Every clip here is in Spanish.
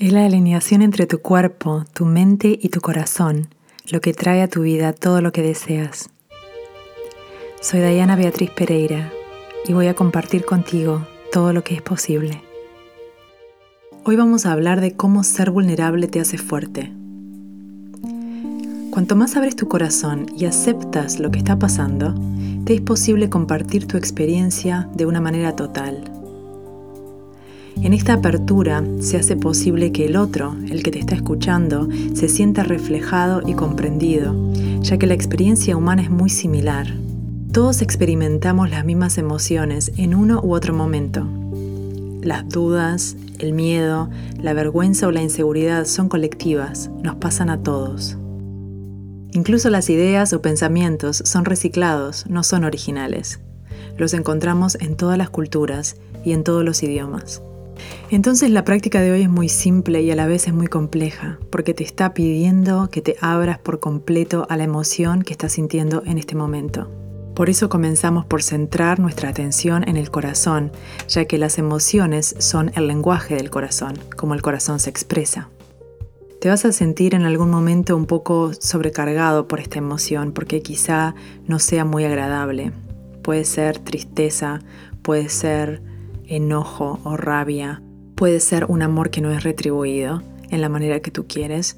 Es la alineación entre tu cuerpo, tu mente y tu corazón lo que trae a tu vida todo lo que deseas. Soy Diana Beatriz Pereira y voy a compartir contigo todo lo que es posible. Hoy vamos a hablar de cómo ser vulnerable te hace fuerte. Cuanto más abres tu corazón y aceptas lo que está pasando, te es posible compartir tu experiencia de una manera total en esta apertura se hace posible que el otro, el que te está escuchando, se sienta reflejado y comprendido, ya que la experiencia humana es muy similar. Todos experimentamos las mismas emociones en uno u otro momento. Las dudas, el miedo, la vergüenza o la inseguridad son colectivas, nos pasan a todos. Incluso las ideas o pensamientos son reciclados, no son originales. Los encontramos en todas las culturas y en todos los idiomas. Entonces la práctica de hoy es muy simple y a la vez es muy compleja, porque te está pidiendo que te abras por completo a la emoción que estás sintiendo en este momento. Por eso comenzamos por centrar nuestra atención en el corazón, ya que las emociones son el lenguaje del corazón, como el corazón se expresa. Te vas a sentir en algún momento un poco sobrecargado por esta emoción, porque quizá no sea muy agradable. Puede ser tristeza, puede ser enojo o rabia. Puede ser un amor que no es retribuido en la manera que tú quieres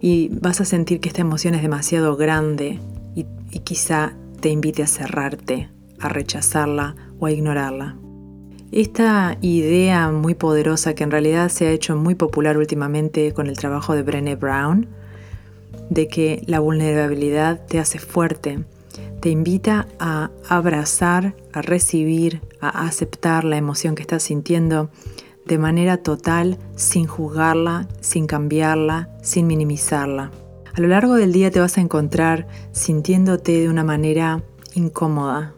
y vas a sentir que esta emoción es demasiado grande y, quizá te invite a cerrarte, a rechazarla o a ignorarla. Esta idea muy poderosa que en realidad se ha hecho muy popular últimamente con el trabajo de Brené Brown, de que la vulnerabilidad te hace fuerte, te invita a abrazar, a recibir, a aceptar la emoción que estás sintiendo de manera total, sin juzgarla, sin cambiarla, sin minimizarla. A lo largo del día te vas a encontrar sintiéndote de una manera incómoda,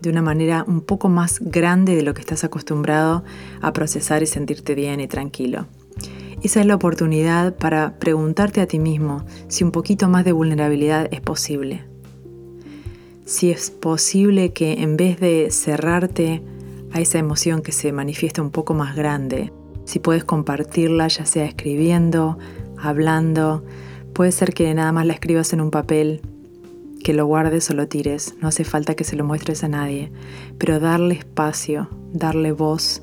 de una manera un poco más grande de lo que estás acostumbrado a procesar y sentirte bien y tranquilo. Esa es la oportunidad para preguntarte a ti mismo si un poquito más de vulnerabilidad es posible si es posible que en vez de cerrarte a esa emoción que se manifiesta un poco más grande, si puedes compartirla ya sea escribiendo, hablando, puede ser que nada más la escribas en un papel, que lo guardes o lo tires, no hace falta que se lo muestres a nadie, pero darle espacio, darle voz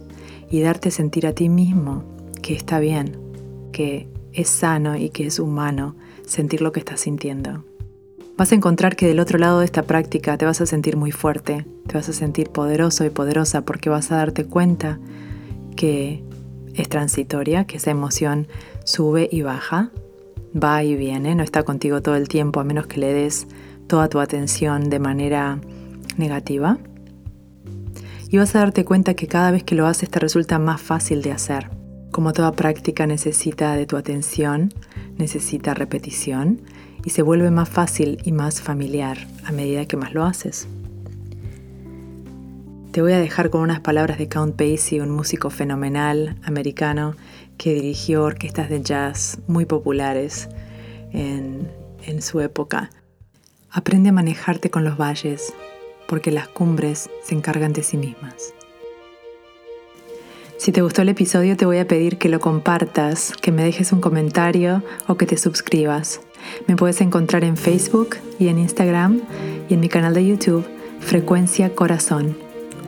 y darte sentir a ti mismo que está bien, que es sano y que es humano sentir lo que estás sintiendo vas a encontrar que del otro lado de esta práctica te vas a sentir muy fuerte, te vas a sentir poderoso y poderosa porque vas a darte cuenta que es transitoria, que esa emoción sube y baja, va y viene, no está contigo todo el tiempo a menos que le des toda tu atención de manera negativa. Y vas a darte cuenta que cada vez que lo haces te resulta más fácil de hacer. Como toda práctica necesita de tu atención, necesita repetición y se vuelve más fácil y más familiar a medida que más lo haces. Te voy a dejar con unas palabras de Count Basie, un músico fenomenal americano que dirigió orquestas de jazz muy populares en, en su época. Aprende a manejarte con los valles, porque las cumbres se encargan de sí mismas. Si te gustó el episodio te voy a pedir que lo compartas, que me dejes un comentario o que te suscribas. Me puedes encontrar en Facebook y en Instagram y en mi canal de YouTube Frecuencia Corazón.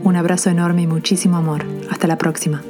Un abrazo enorme y muchísimo amor. Hasta la próxima.